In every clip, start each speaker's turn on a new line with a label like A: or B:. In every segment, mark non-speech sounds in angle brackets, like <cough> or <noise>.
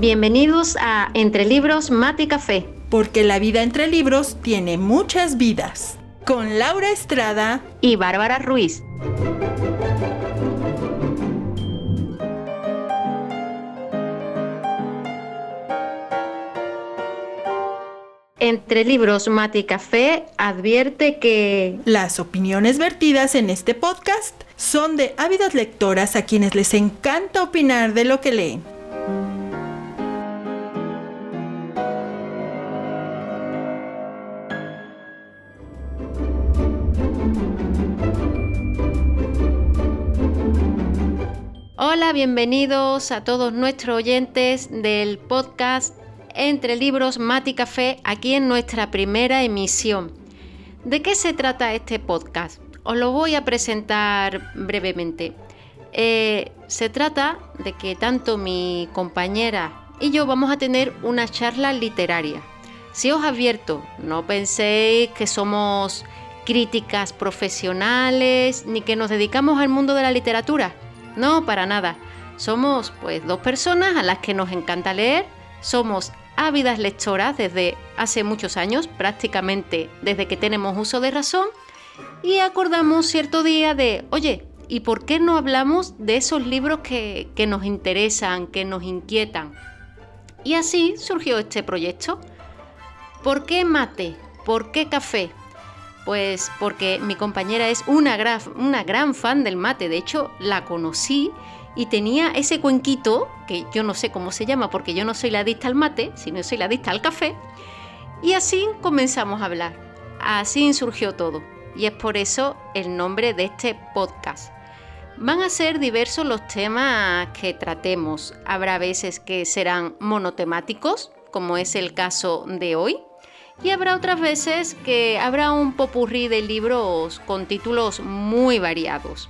A: Bienvenidos a Entre Libros, Mate y Café.
B: Porque la vida entre libros tiene muchas vidas. Con Laura Estrada
A: y Bárbara Ruiz. Entre Libros, Mate y Café advierte que
B: las opiniones vertidas en este podcast son de ávidas lectoras a quienes les encanta opinar de lo que leen.
A: Bienvenidos a todos nuestros oyentes del podcast Entre Libros, Mati Café, aquí en nuestra primera emisión. ¿De qué se trata este podcast? Os lo voy a presentar brevemente. Eh, se trata de que tanto mi compañera y yo vamos a tener una charla literaria. Si os advierto, no penséis que somos críticas profesionales ni que nos dedicamos al mundo de la literatura. No, para nada. Somos pues dos personas a las que nos encanta leer, somos ávidas lectoras desde hace muchos años, prácticamente desde que tenemos uso de razón, y acordamos cierto día de, oye, ¿y por qué no hablamos de esos libros que, que nos interesan, que nos inquietan? Y así surgió este proyecto. ¿Por qué mate? ¿Por qué café? Pues porque mi compañera es una gran, fan del mate, de hecho la conocí y tenía ese cuenquito, que yo no sé cómo se llama porque yo no soy la adicta al mate, sino soy la adicta al café, y así comenzamos a hablar. Así surgió todo, y es por eso el nombre de este podcast. Van a ser diversos los temas que tratemos. Habrá veces que serán monotemáticos, como es el caso de hoy, y habrá otras veces que habrá un popurrí de libros con títulos muy variados.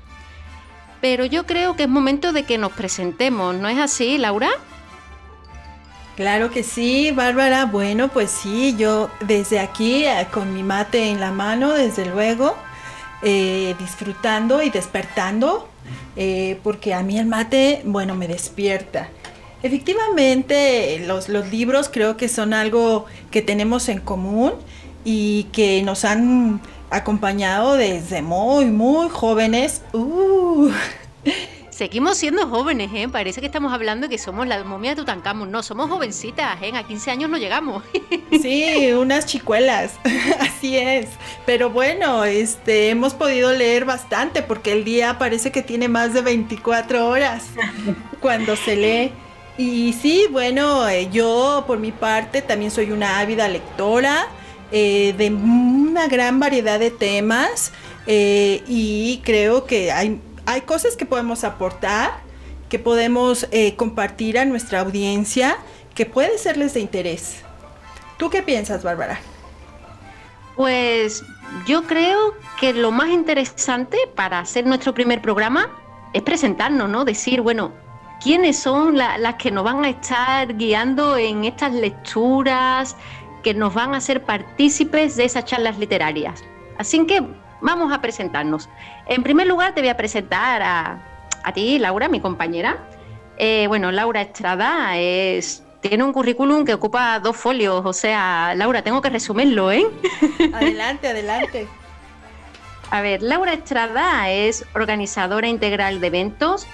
A: Pero yo creo que es momento de que nos presentemos, ¿no es así, Laura?
B: Claro que sí, Bárbara. Bueno, pues sí, yo desde aquí eh, con mi mate en la mano, desde luego, eh, disfrutando y despertando, eh, porque a mí el mate, bueno, me despierta. Efectivamente, los, libros creo que son algo que tenemos en común y que nos han acompañado desde muy, muy jóvenes. Uh. <laughs>
A: Seguimos siendo jóvenes, ¿eh? Parece que estamos hablando de que somos la momia de Tutankamón. No, somos jovencitas, ¿eh? A 15 años no llegamos. <laughs>
B: Sí, unas chicuelas, <laughs> así es. Pero bueno, este, hemos podido leer bastante porque el día parece que tiene más de 24 horas cuando se lee. Y sí, bueno, eh, yo por mi parte también soy una ávida lectora eh, de una gran variedad de temas eh, y creo que hay, hay cosas que podemos aportar, que podemos compartir a nuestra audiencia, que puede serles de interés. ¿Tú qué piensas, Bárbara?
A: Pues yo creo que lo más interesante para hacer nuestro primer programa es presentarnos, ¿no? Decir, bueno, quiénes son las que nos van a estar guiando en estas lecturas, que nos van a hacer partícipes de esas charlas literarias. Así que vamos a presentarnos. En primer lugar, te voy a presentar a, ti, Laura, mi compañera. Eh, bueno, Laura Estrada es, tiene un currículum que ocupa dos folios, o sea, Laura, tengo que resumirlo, ¿eh? <laughs>
B: Adelante, adelante.
A: A ver, Laura Estrada es organizadora integral de eventos,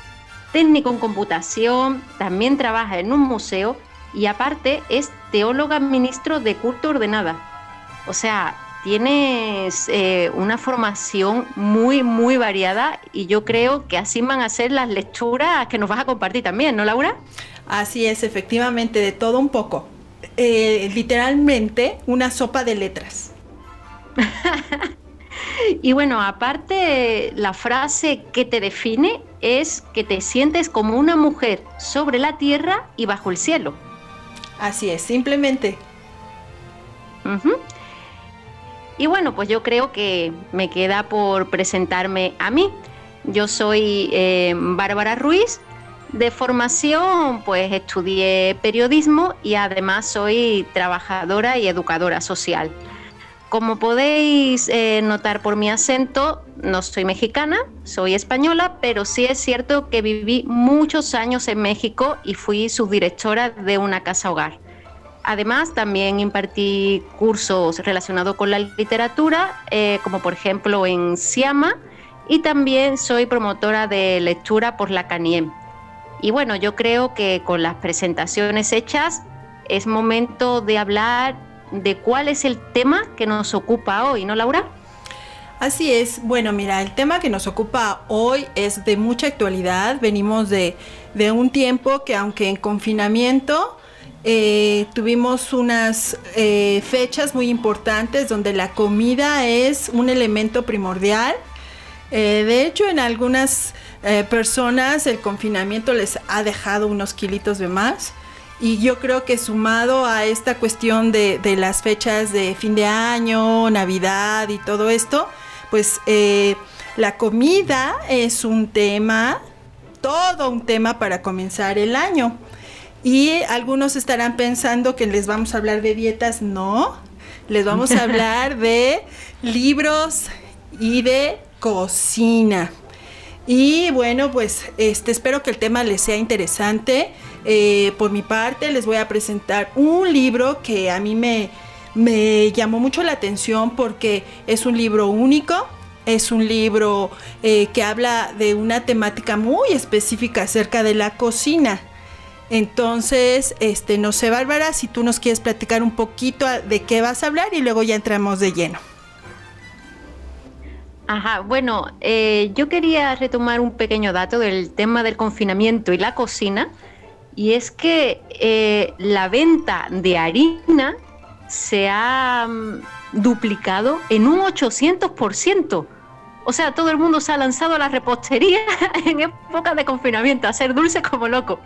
A: técnico en computación, también trabaja en un museo y aparte es teóloga ministro de culto ordenada. O sea, tienes eh, una formación muy, muy variada y yo creo que así van a ser las lecturas que nos vas a compartir también, ¿no, Laura?
B: Así es, efectivamente, de todo un poco. Eh, literalmente una sopa de letras. <laughs>
A: y bueno, aparte, la frase que te define es que te sientes como una mujer sobre la tierra y bajo el cielo.
B: Así es, simplemente.
A: Y bueno, pues yo creo que me queda por presentarme a mí. Yo soy eh, Bárbara Ruiz. De formación, pues estudié periodismo y además soy trabajadora y educadora social. Como podéis eh, notar por mi acento, no soy mexicana, soy española, pero sí es cierto que viví muchos años en México y fui subdirectora de una casa hogar. Además, también impartí cursos relacionados con la literatura, eh, como por ejemplo en Siama, y también soy promotora de lectura por la CANIEM. Y bueno, yo creo que con las presentaciones hechas es momento de hablar de cuál es el tema que nos ocupa hoy, ¿no, Laura?
B: Así es, bueno, mira, el tema que nos ocupa hoy es de mucha actualidad. Venimos de, de un tiempo que aunque en confinamiento, eh, tuvimos unas eh, fechas muy importantes donde la comida es un elemento primordial. Eh, de hecho, en algunas personas el confinamiento les ha dejado unos kilitos de más. Y yo creo que sumado a esta cuestión de, de las fechas de fin de año, Navidad y todo esto, pues la comida es un tema, todo un tema para comenzar el año. Y algunos estarán pensando que les vamos a hablar de dietas. No, les vamos a <laughs> hablar de libros y de cocina. Y bueno, pues este, espero que el tema les sea interesante. Eh, por mi parte, les voy a presentar un libro que a mí me, me llamó mucho la atención porque es un libro único. Es un libro eh, que habla de una temática muy específica acerca de la cocina. Entonces, este, no sé, Bárbara, si tú nos quieres platicar un poquito de qué vas a hablar y luego ya entramos de lleno.
A: Ajá, bueno, eh, yo quería retomar un pequeño dato del tema del confinamiento y la cocina, y es que eh, la venta de harina se ha mm, duplicado en un 800%. O sea, todo el mundo se ha lanzado a la repostería <laughs> en época de confinamiento, a hacer dulce como loco.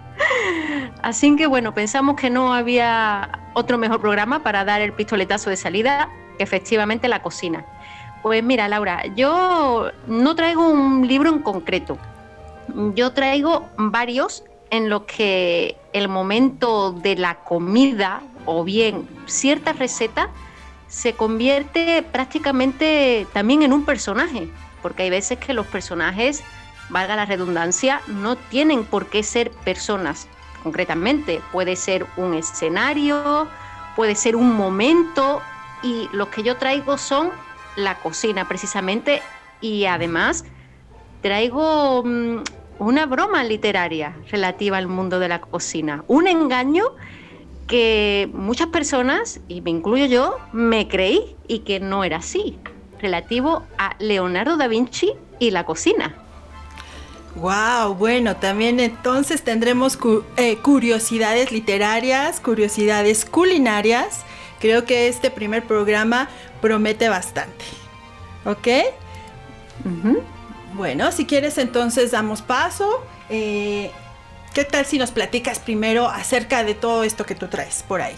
A: Así que bueno, pensamos que no había otro mejor programa para dar el pistoletazo de salida que efectivamente la cocina. Pues mira, Laura, yo no traigo un libro en concreto. Yo traigo varios en los que el momento de la comida o bien cierta receta se convierte prácticamente también en un personaje porque hay veces que los personajes, valga la redundancia, no tienen por qué ser personas concretamente. Puede ser un escenario, puede ser un momento y los que yo traigo son la cocina precisamente y además traigo mm, una broma literaria relativa al mundo de la cocina, un engaño que muchas personas, y me incluyo yo, me creí y que no era así relativo a Leonardo da Vinci y la cocina.
B: Wow, bueno, también entonces tendremos eh, curiosidades literarias, curiosidades culinarias. Creo que este primer programa promete bastante. ¿Ok? Bueno, si quieres entonces damos paso. Eh, ¿Qué tal si nos platicas primero acerca de todo esto que tú traes por ahí?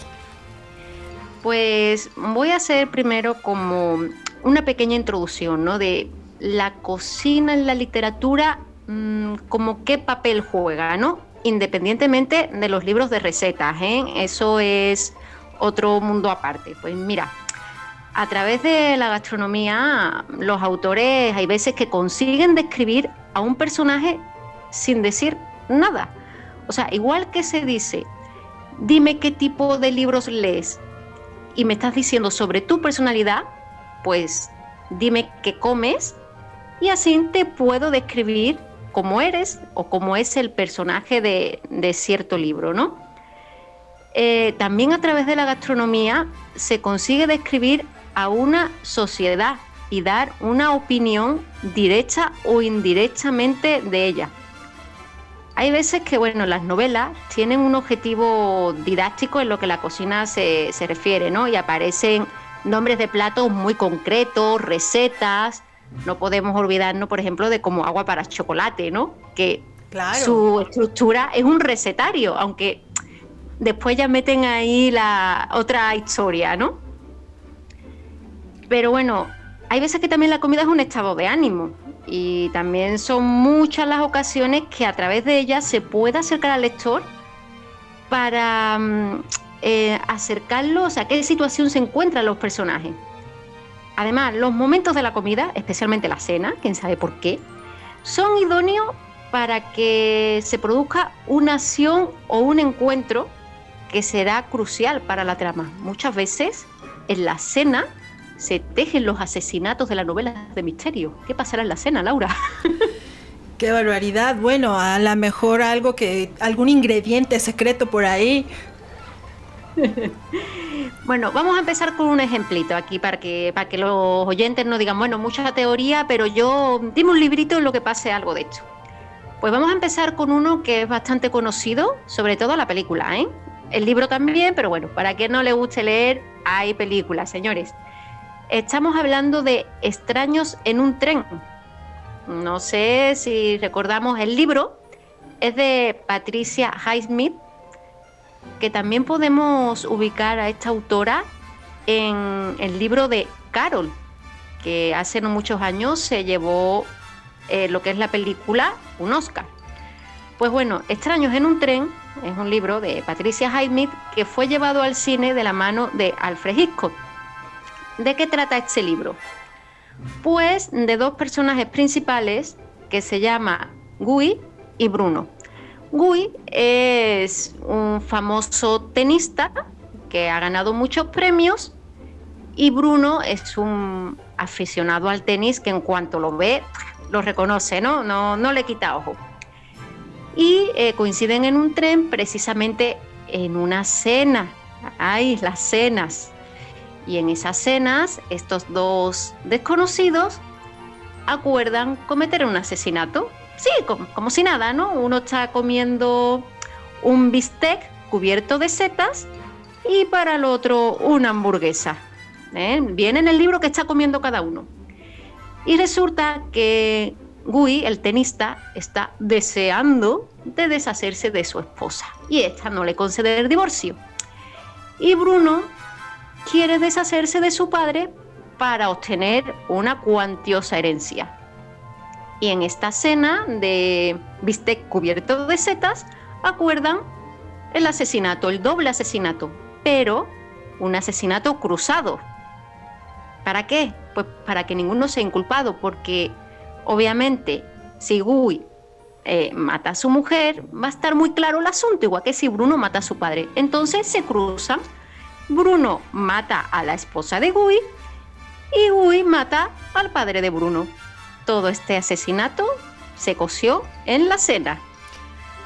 A: Pues voy a hacer primero como una pequeña introducción, ¿no? De la cocina en la literatura, mm, como qué papel juega, ¿no? Independientemente de los libros de recetas, ¿eh? Eso es otro mundo aparte. Pues mira, a través de la gastronomía, los autores hay veces que consiguen describir a un personaje sin decir nada. O sea, igual que se dice, dime qué tipo de libros lees y me estás diciendo sobre tu personalidad, pues dime qué comes y así te puedo describir cómo eres o cómo es el personaje de, cierto libro, ¿no? Eh, también a través de la gastronomía se consigue describir a una sociedad y dar una opinión directa o indirectamente de ella. Hay veces que, bueno, las novelas tienen un objetivo didáctico en lo que la cocina se, se refiere, ¿no? Y aparecen nombres de platos muy concretos, recetas. No podemos olvidarnos, por ejemplo, de como agua para chocolate, ¿no? Que su estructura es un recetario, aunque después ya meten ahí la otra historia, ¿no? Pero bueno, hay veces que también la comida es un estado de ánimo y también son muchas las ocasiones que a través de ella se puede acercar al lector para mm, eh, acercarlos a qué situación se encuentran los personajes. Además, los momentos de la comida, especialmente la cena, quién sabe por qué, son idóneos para que se produzca una acción o un encuentro que será crucial para la trama. Muchas veces en la cena se tejen los asesinatos de las novelas de misterio. ¿Qué pasará en la cena, Laura? <laughs>
B: Qué barbaridad. Bueno, a lo mejor algo que algún ingrediente secreto por ahí. <laughs>
A: bueno, vamos a empezar con un ejemplito aquí para que para que los oyentes no digan, bueno, mucha teoría, pero yo dime un librito en lo que pase algo de hecho. Pues vamos a empezar con uno que es bastante conocido, sobre todo la película, ¿eh? El libro también, pero bueno, para quien no le guste leer, hay películas, señores. Estamos hablando de Extraños en un tren. No sé si recordamos el libro, es de Patricia Highsmith, que también podemos ubicar a esta autora en el libro de Carol, que hace no muchos años se llevó eh, lo que es la película un Oscar. Pues bueno, Extraños en un tren es un libro de Patricia Highsmith que fue llevado al cine de la mano de Alfred Hitchcock. ¿De qué trata este libro? Pues de dos personajes principales que se llama Gui y Bruno. Gui es un famoso tenista que ha ganado muchos premios y Bruno es un aficionado al tenis que en cuanto lo ve lo reconoce, ¿no? No, no le quita ojo y eh, coinciden en un tren precisamente en una cena. Ay, las cenas. Y en esas cenas, estos dos desconocidos acuerdan cometer un asesinato. Sí, como, si nada, ¿no? Uno está comiendo un bistec cubierto de setas y para el otro una hamburguesa. ¿eh? Viene en el libro que está comiendo cada uno. Y resulta que Gui, el tenista, está deseando de deshacerse de su esposa y esta no le concede el divorcio. Y Bruno quiere deshacerse de su padre para obtener una cuantiosa herencia. Y en esta cena de bistec cubierto de setas acuerdan el asesinato, el doble asesinato, pero un asesinato cruzado. ¿Para qué? Pues para que ninguno sea inculpado, porque Obviamente, si Gui eh, mata a su mujer, va a estar muy claro el asunto, igual que si Bruno mata a su padre. Entonces se cruzan. Bruno mata a la esposa de Gui y Gui mata al padre de Bruno. Todo este asesinato se coció en la cena.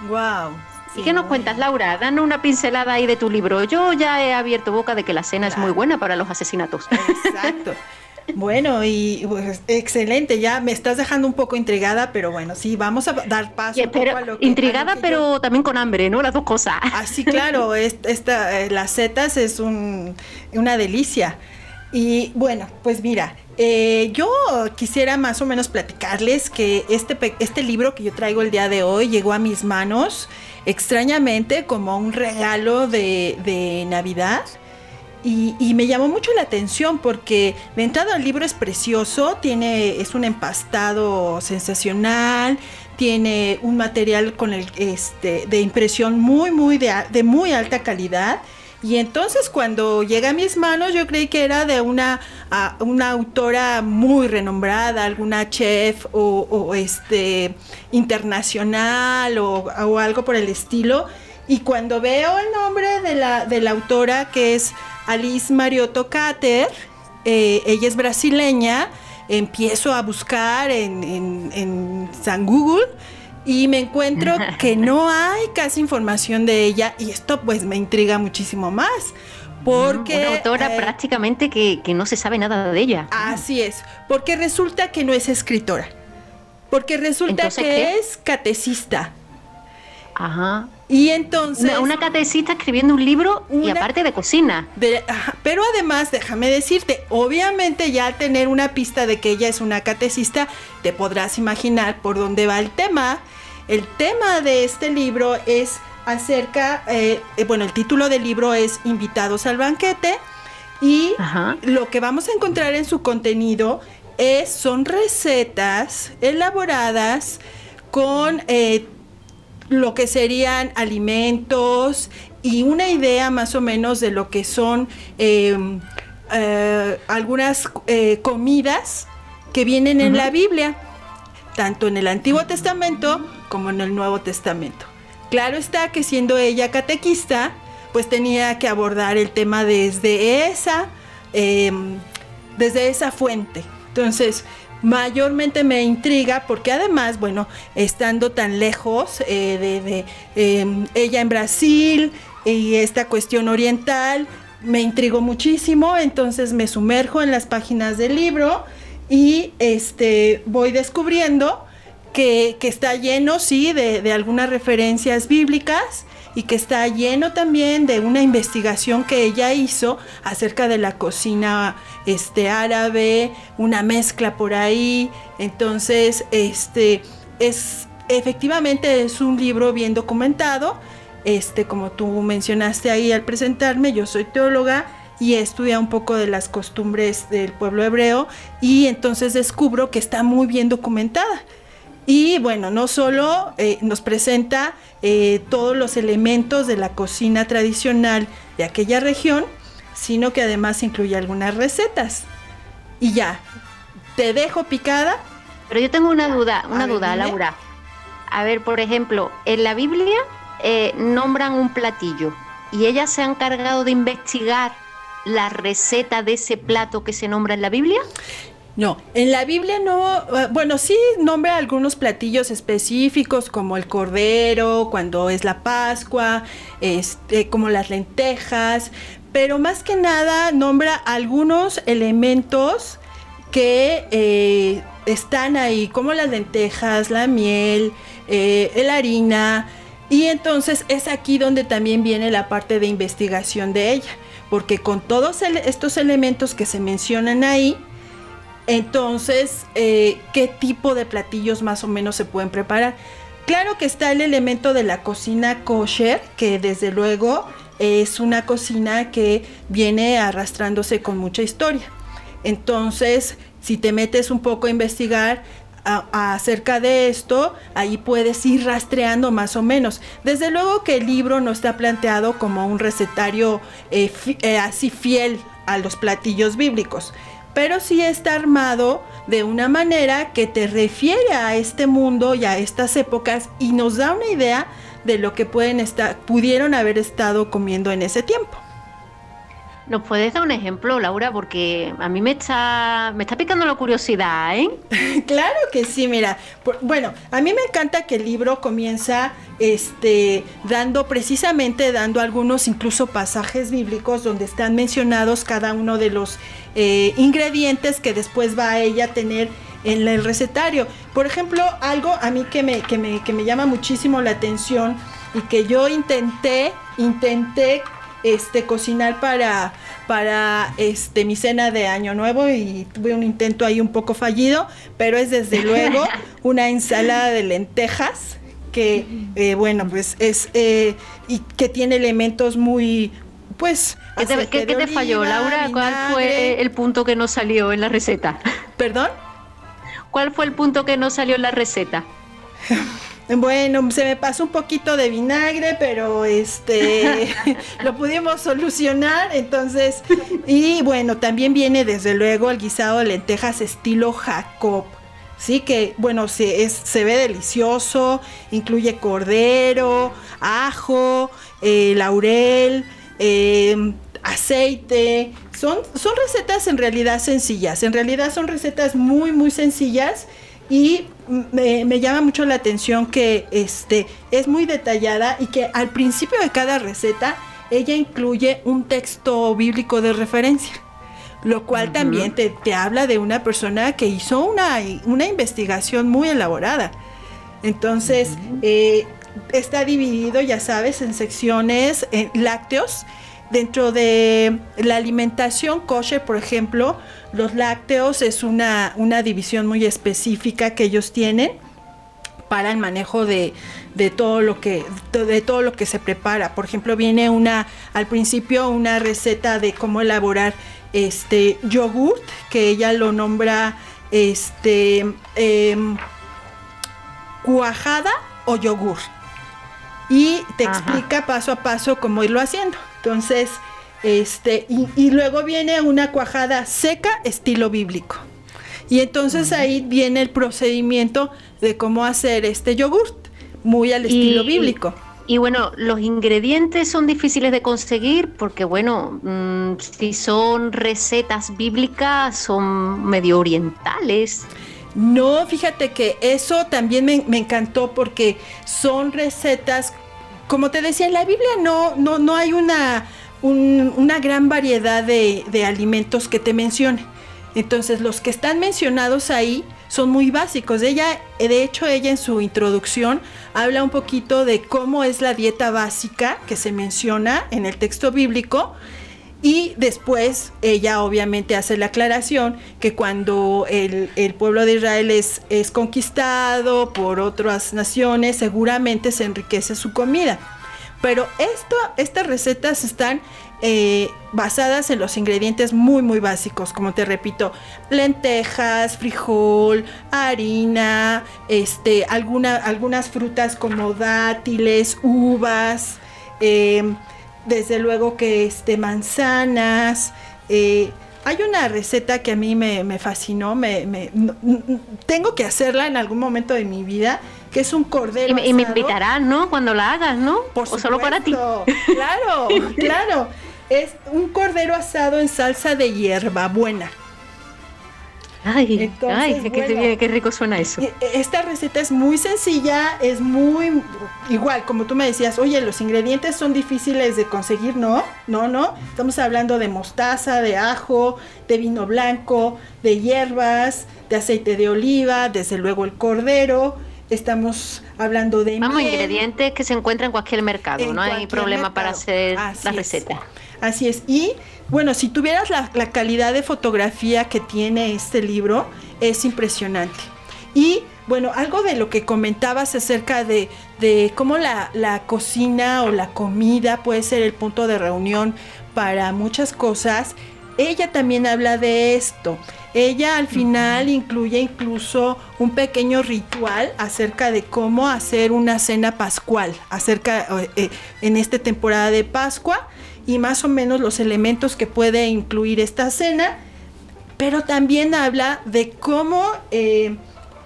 B: Wow.
A: ¿Y qué nos cuentas, Laura? Danos una pincelada ahí de tu libro. Yo ya he abierto boca de que la cena es muy buena para los asesinatos.
B: Exacto. <laughs> Bueno, y pues, excelente, ya me estás dejando un poco intrigada, pero bueno, sí, vamos a dar paso
A: un poco a lo que, Intrigada, pero también con hambre, ¿no? Las dos cosas.
B: Ah, sí, claro, <laughs> esta, eh, las setas es un, una delicia. Y bueno, pues mira, eh, yo quisiera más o menos platicarles que este, este libro que yo traigo el día de hoy llegó a mis manos extrañamente como un regalo de, de Navidad. Y, me llamó mucho la atención porque de entrada el libro es precioso, tiene, es un empastado sensacional, tiene un material con el, este, de impresión muy, muy de, muy alta calidad. Y entonces cuando llega a mis manos yo creí que era de una, una autora muy renombrada, alguna chef o, este, internacional o, o, algo por el estilo. Y cuando veo el nombre de la, de la autora que es Alice Mariotto Cater, eh, ella es brasileña, empiezo a buscar en, San Google y me encuentro <laughs> que no hay casi información de ella y esto pues me intriga muchísimo más. Porque,
A: Una autora eh, prácticamente que, no se sabe nada de ella.
B: Así es, porque resulta que no es escritora, porque resulta que es catecista.
A: Ajá.
B: Y entonces...
A: Una, catecista escribiendo un libro y aparte de cocina.
B: pero además, déjame decirte, obviamente ya al tener una pista de que ella es una catecista, te podrás imaginar por dónde va el tema. El tema de este libro es acerca, eh, bueno, el título del libro es Invitados al banquete y lo que vamos a encontrar en su contenido es, son recetas elaboradas con... Eh, lo que serían alimentos y una idea más o menos de lo que son em, eh, algunas eh, comidas que vienen en la Biblia, tanto en el Antiguo Testamento como en el Nuevo Testamento. Claro está que siendo ella catequista, pues tenía que abordar el tema desde esa, em, desde esa fuente. Entonces, mayormente me intriga porque además, bueno, estando tan lejos eh, de, em, ella en Brasil y esta cuestión oriental, me intrigó muchísimo, entonces me sumerjo en las páginas del libro y este, voy descubriendo que, está lleno, sí, de, de algunas referencias bíblicas y que está lleno también de una investigación que ella hizo acerca de la cocina este, árabe, una mezcla por ahí. Entonces, este, es, efectivamente es un libro bien documentado. Este, como tú mencionaste ahí al presentarme, yo soy teóloga y he estudiado un poco de las costumbres del pueblo hebreo y entonces descubro que está muy bien documentada. Y bueno, no solo eh, nos presenta eh, todos los elementos de la cocina tradicional de aquella región, sino que además incluye algunas recetas. Y ya, te dejo picada.
A: Pero yo tengo una duda, una duda, Laura. A ver, por ejemplo, en la Biblia eh, nombran un platillo y ella se ha encargado de investigar la receta de ese plato que se nombra en la Biblia.
B: No, en la Biblia no, eh, bueno, sí nombra algunos platillos específicos como el cordero, cuando es la Pascua, este, como las lentejas, pero más que nada nombra algunos elementos que eh, están ahí, como las lentejas, la miel, eh, la harina, y entonces es aquí donde también viene la parte de investigación de ella, porque con todos estos elementos que se mencionan ahí, entonces, eh, ¿qué tipo de platillos más o menos se pueden preparar? Claro que está el elemento de la cocina kosher, que desde luego es una cocina que viene arrastrándose con mucha historia. Entonces, si te metes un poco a investigar acerca de esto, ahí puedes ir rastreando más o menos. Desde luego que el libro no está planteado como un recetario eh, eh, así fiel a los platillos bíblicos pero sí está armado de una manera que te refiere a este mundo y a estas épocas y nos da una idea de lo que pueden estar, pudieron haber estado comiendo en ese tiempo.
A: ¿Nos puedes dar un ejemplo, Laura? Porque a mí me está, me está picando la curiosidad, ¿eh? <laughs>
B: claro que sí, mira. bueno, a mí me encanta que el libro comienza este, dando, precisamente dando algunos incluso pasajes bíblicos donde están mencionados cada uno de los eh, ingredientes que después va a ella tener en el recetario. Por ejemplo, algo a mí que me, que me, que me llama muchísimo la atención y que yo intenté, intenté este, cocinar para, para este, mi cena de Año Nuevo y tuve un intento ahí un poco fallido, pero es desde <laughs> luego una ensalada de lentejas que, eh, bueno, pues es, eh, y que tiene elementos muy, pues...
A: ¿Qué te, falló, Laura? ¿Cuál fue el punto que no salió en la receta?
B: ¿Perdón?
A: ¿Cuál fue el punto que no salió en la receta? <laughs>
B: Bueno, se me pasó un poquito de vinagre, pero este <laughs> lo pudimos solucionar, entonces y bueno, también viene desde luego el guisado de lentejas estilo Jacob. Sí, que bueno, se, se ve delicioso, incluye cordero, ajo, eh, laurel, em, aceite. Son, son recetas en realidad sencillas, en realidad son recetas muy, muy sencillas y me, llama mucho la atención que este, es muy detallada y que al principio de cada receta ella incluye un texto bíblico de referencia, lo cual también te, habla de una persona que hizo una, una investigación muy elaborada. Entonces, eh, está dividido, ya sabes, en secciones en lácteos. Dentro de la alimentación kosher, por ejemplo, los lácteos es una, división muy específica que ellos tienen para el manejo de, todo lo que de todo lo que se prepara. Por ejemplo, viene una al principio una receta de cómo elaborar este yogurt que ella lo nombra este em, cuajada o yogur y te explica paso a paso cómo irlo haciendo. Entonces Este, y, y luego viene una cuajada seca estilo bíblico. Y entonces ahí viene el procedimiento de cómo hacer este yogurt, muy al estilo bíblico.
A: Y bueno, los ingredientes son difíciles de conseguir porque, bueno, mm, si son recetas bíblicas, son medio orientales.
B: No, fíjate que eso también me, encantó porque son recetas, como te decía, en la Biblia no, no, no hay una, una gran variedad de, de alimentos que te mencione. Entonces, los que están mencionados ahí son muy básicos. Ella, de hecho, ella en su introducción habla un poquito de cómo es la dieta básica que se menciona en el texto bíblico. Y después ella obviamente hace la aclaración que cuando el, pueblo de Israel es, es conquistado por otras naciones, seguramente se enriquece su comida. Pero esto, estas recetas están eh, basadas en los ingredientes muy muy básicos, como te repito, lentejas, frijol, harina, este, algunas frutas como dátiles, uvas, eh, desde luego que este, manzanas. Eh, hay una receta que a mí me, fascinó, me, tengo que hacerla en algún momento de mi vida, que es un cordero.
A: Y, me invitarán, ¿no? Cuando la hagas, ¿no?
B: Por o solo para ti. Claro, <laughs> claro. Es un cordero asado en salsa de hierba buena.
A: Ay, ay qué, rico suena eso.
B: E, esta receta es muy sencilla, es muy igual, como tú me decías, oye, los ingredientes son difíciles de conseguir, ¿no? No, no. Estamos hablando de mostaza, de ajo, de vino blanco, de hierbas, de aceite de oliva, desde luego el cordero. Estamos hablando de...
A: Vamos, ingredientes que se encuentran en cualquier mercado, no hay problema para hacer la receta.
B: Así es. Y bueno, si tuvieras la, calidad de fotografía que tiene este libro, es impresionante. Y bueno, algo de lo que comentabas acerca de, cómo la, la, cocina o la comida puede ser el punto de reunión para muchas cosas, ella también habla de esto. Ella al final incluye incluso un pequeño ritual acerca de cómo hacer una cena pascual, acerca eh, eh, en esta temporada de Pascua y más o menos los elementos que puede incluir esta cena, pero también habla de cómo eh,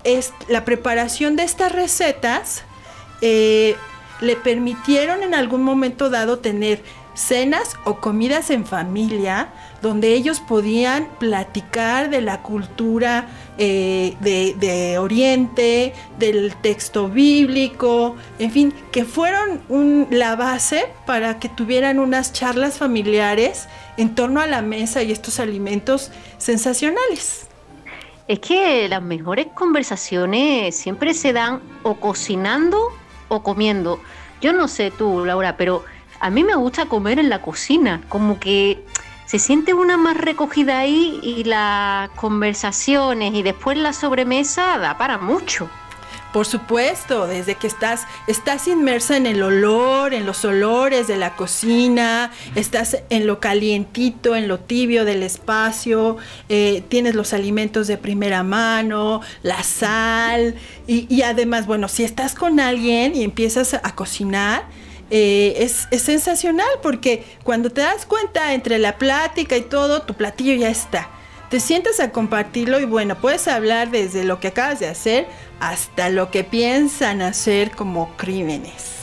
B: es la preparación de estas recetas eh, le permitieron en algún momento dado tener cenas o comidas en familia donde ellos podían platicar de la cultura eh, de, Oriente, del texto bíblico, en fin, que fueron la base para que tuvieran unas charlas familiares en torno a la mesa y estos alimentos sensacionales.
A: Es que las mejores conversaciones siempre se dan o cocinando o comiendo. Yo no sé tú, Laura, pero a mí me gusta comer en la cocina, como que se siente una más recogida ahí y las conversaciones y después la sobremesa da para mucho.
B: Por supuesto, desde que estás, estás inmersa en el olor, en los olores de la cocina, estás en lo calientito, en lo tibio del espacio, eh, tienes los alimentos de primera mano, la sal y, y además, bueno, si estás con alguien y empiezas a cocinar, eh, es, sensacional porque cuando te das cuenta entre la plática y todo, tu platillo ya está. Te sientas a compartirlo y bueno, puedes hablar desde lo que acabas de hacer hasta lo que piensan hacer como crímenes.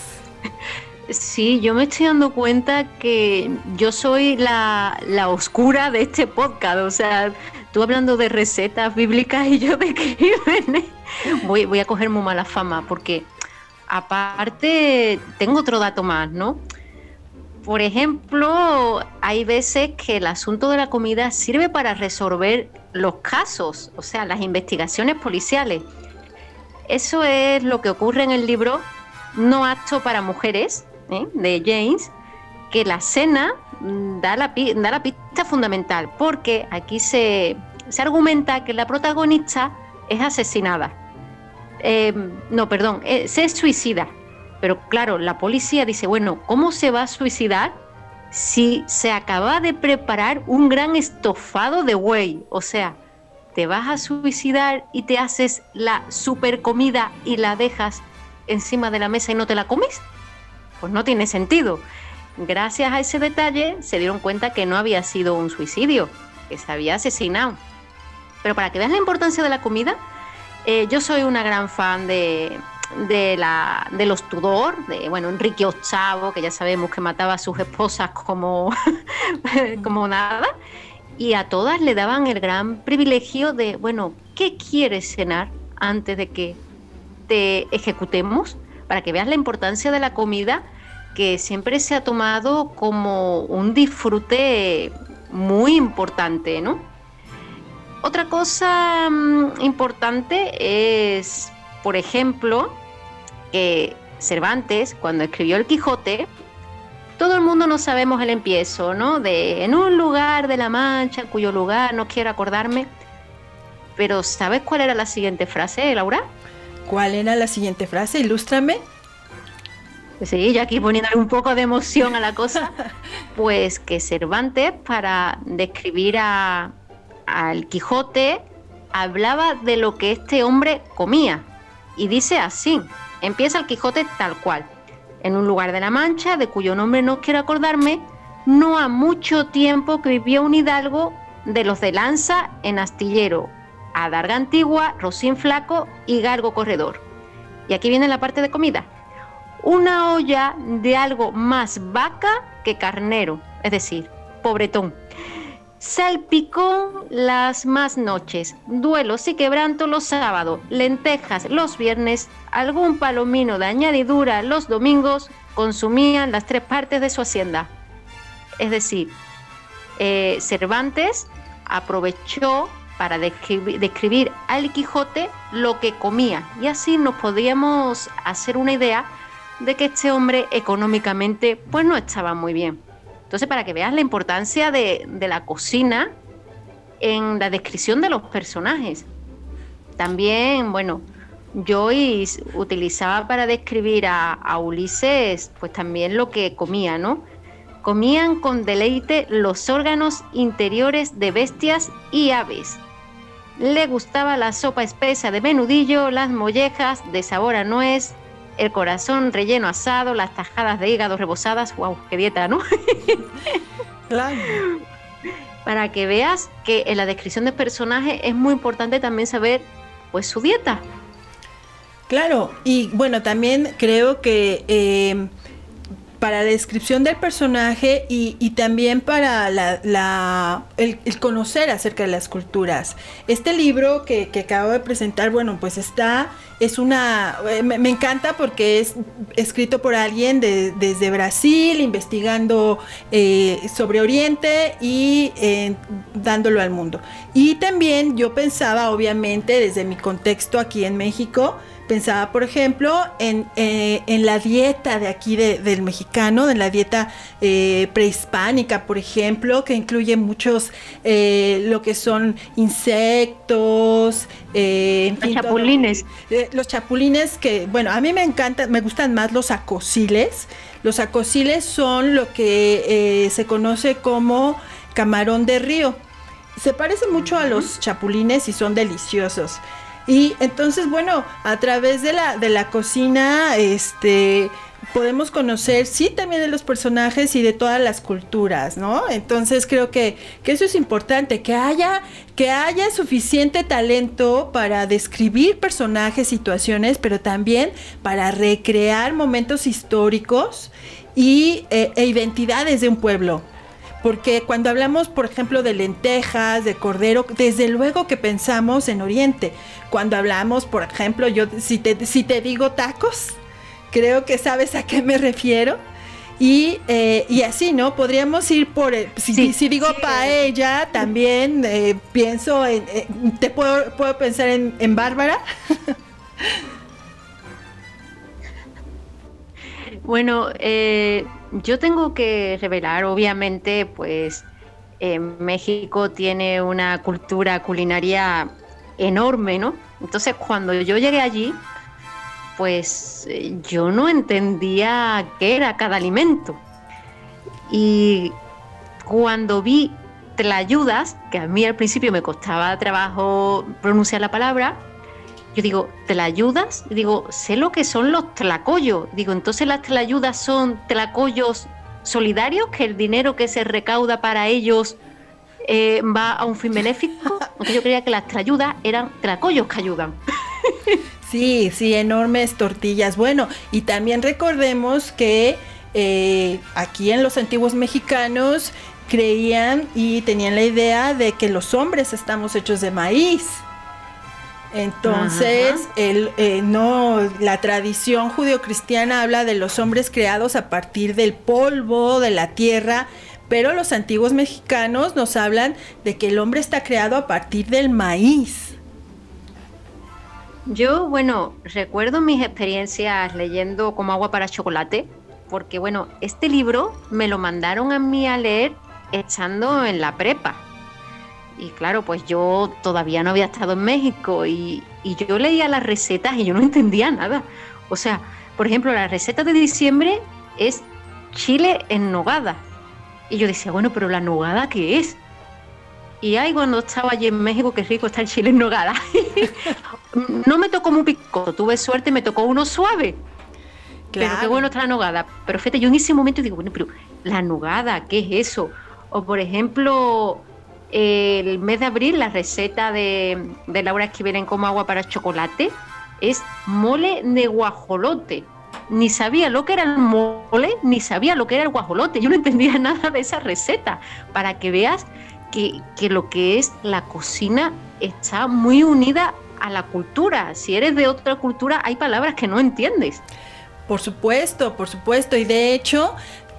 A: Sí, yo me estoy dando cuenta que yo soy la, la, oscura de este podcast. O sea, tú hablando de recetas bíblicas y yo de <laughs> crímenes. Voy, voy a coger muy mala fama porque Aparte, tengo otro dato más, ¿no? Por ejemplo, hay veces que el asunto de la comida sirve para resolver los casos, o sea, las investigaciones policiales. Eso es lo que ocurre en el libro No apto para mujeres, ¿eh? de James, que la cena mm, da la, pista fundamental, porque aquí se argumenta que la protagonista es asesinada eh, no, perdón, eh, se suicida. Pero claro, la policía dice, bueno, ¿cómo se va a suicidar si se acaba de preparar un gran estofado de buey? O sea, te vas a suicidar y te haces la super comida y la dejas encima de la mesa y no te la comes? Pues no tiene sentido. gracias a ese detalle se dieron cuenta que no había sido un suicidio, que se había asesinado. Pero para que veas la importancia de la comida, eh, yo soy una gran fan de, de, la, de los Tudor, de bueno, Enrique VIII, que ya sabemos que mataba a sus esposas como, <laughs> como nada, y a todas le daban el gran privilegio de, bueno, ¿qué quieres cenar antes de que te ejecutemos? Para que veas la importancia de la comida que siempre se ha tomado como un disfrute muy importante, ¿no? Otra cosa mm, importante es, por ejemplo, que Cervantes, cuando escribió El Quijote, todo el mundo no sabemos el empiezo, ¿no? De en un lugar de la Mancha, cuyo lugar no quiero acordarme. Pero ¿sabes cuál era la siguiente frase, Laura?
B: ¿Cuál era la siguiente frase? Ilústrame.
A: Sí, ya aquí poniéndole un poco de emoción a la cosa. <laughs> Pues que Cervantes, para describir a, al Quijote, hablaba de lo que este hombre comía. Y dice así, empieza el Quijote tal cual. En un lugar de la Mancha, de cuyo nombre no quiero acordarme, no ha mucho tiempo que vivió un hidalgo de los de Lanza en Astillero, Adarga Antigua, Rocín Flaco y Gargo Corredor. Y aquí viene la parte de comida. Una olla de algo más vaca que carnero, es decir, pobretón Salpicón las más noches, duelos y quebranto los sábados, lentejas los viernes, algún palomino de añadidura los domingos, consumían las tres partes de su hacienda. Es decir, eh, Cervantes aprovechó para describir, al Quijote lo que comía y así nos podíamos hacer una idea de que este hombre económicamente pues no estaba muy bien. Entonces, para que veas la importancia de, la cocina en la descripción de los personajes. También, bueno, Joyce utilizaba para describir a, a, Ulises, pues también lo que comía, ¿no? Comían con deleite los órganos interiores de bestias y aves. Le gustaba la sopa espesa de menudillo, las mollejas de sabor a nuez, el corazón relleno asado, las tajadas de hígado rebosadas, wow, qué dieta, ¿no? <laughs> claro. Para que veas que en la descripción de personaje es muy importante también saber pues su dieta.
B: Claro, y bueno, también creo que eh, para la descripción del personaje y, también para la, el, conocer acerca de las culturas. Este libro que, acabo de presentar, bueno, pues está, es una, eh, me, encanta porque es escrito por alguien desde Brasil, investigando eh, sobre Oriente y eh, dándolo al mundo. Y también yo pensaba, obviamente, desde mi contexto aquí en México, Pensaba, por ejemplo, en, eh, la dieta de aquí del mexicano, en la dieta eh, prehispánica, por ejemplo, que incluye muchos, eh, lo que son insectos,
A: los chapulines.
B: los chapulines que, bueno, a mí me encanta, me gustan más los acosiles. Los acosiles son lo que se conoce como camarón de río. Se parece mucho a los chapulines y son deliciosos. Y entonces, bueno, a través de la, de la cocina, este podemos conocer, sí, también de los personajes y de todas las culturas, ¿no? Entonces creo que, que, eso es importante, que haya, que haya suficiente talento para describir personajes, situaciones, pero también para recrear momentos históricos y, eh, e identidades de un pueblo. Porque cuando hablamos, por ejemplo, de lentejas, de cordero, desde luego que pensamos en Oriente. Cuando hablamos, por ejemplo, yo si te, si te digo tacos, creo que sabes a qué me refiero. Y, eh, y así, ¿no? Podríamos ir por, si, si digo paella, también eh, pienso en, te puedo, puedo pensar en, en Bárbara. <laughs>
A: Bueno, eh, yo tengo que revelar, obviamente, pues México tiene una cultura culinaria enorme, ¿no? Entonces, cuando yo llegué allí, pues eh, yo no entendía qué era cada alimento. Y cuando vi tlayudas, que a mí al principio me costaba trabajo pronunciar la palabra, yo digo, ¿te Digo, sé lo que son los tlacoyos. Digo, entonces las tlayudas son tlacoyos solidarios, que el dinero que se recauda para ellos eh, va a un fin benéfico, aunque yo creía que las trayudas eran tracollos que ayudan.
B: Sí, sí, enormes tortillas. Bueno, y también recordemos que eh, aquí en los antiguos mexicanos creían y tenían la idea de que los hombres estamos hechos de maíz. Entonces, el, eh, no, la tradición judio-cristiana habla de los hombres creados a partir del polvo, de la tierra, pero los antiguos mexicanos nos hablan de que el hombre está creado a partir del maíz.
A: Yo, bueno, recuerdo mis experiencias leyendo como agua para chocolate, porque bueno, este libro me lo mandaron a mí a leer estando en la prepa. Y claro, pues yo todavía no había estado en México y, yo leía las recetas y yo no entendía nada. O sea, por ejemplo, la receta de diciembre es chile en nogada. Y yo decía, bueno, pero la nogada, ¿qué es? Y ahí cuando estaba allí en México, qué rico está el chile en nogada. <laughs> no me tocó muy picoso, tuve suerte, me tocó uno suave. Claro. Pero qué bueno está la nogada. Pero fíjate, yo en ese momento digo, bueno, pero la nogada, ¿qué es eso? O por ejemplo, el mes de abril, la receta de, de Laura Esquivel Como Agua para Chocolate es mole de guajolote. Ni sabía lo que era el mole, ni sabía lo que era el guajolote. Yo no entendía <laughs> nada de esa receta. Para que veas que, que lo que es la cocina está muy unida a la cultura. Si eres de otra cultura, hay palabras que no entiendes.
B: Por supuesto, por supuesto. Y de hecho,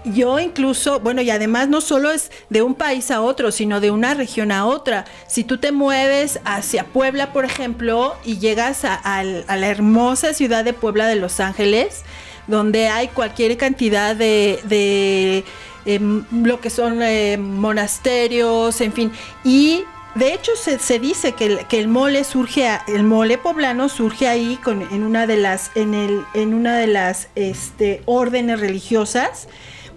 B: yo incluso, bueno, y además no solo es de un país a otro, sino de una región a otra. Si tú te mueves hacia Puebla, por ejemplo, y llegas a, la hermosa ciudad de Puebla de Los Ángeles, donde hay cualquier cantidad de, em, lo que son eh, monasterios, en fin, y de hecho se, dice que el, mole surge, el mole poblano surge ahí con, en una de las, en el, en una de las este, órdenes religiosas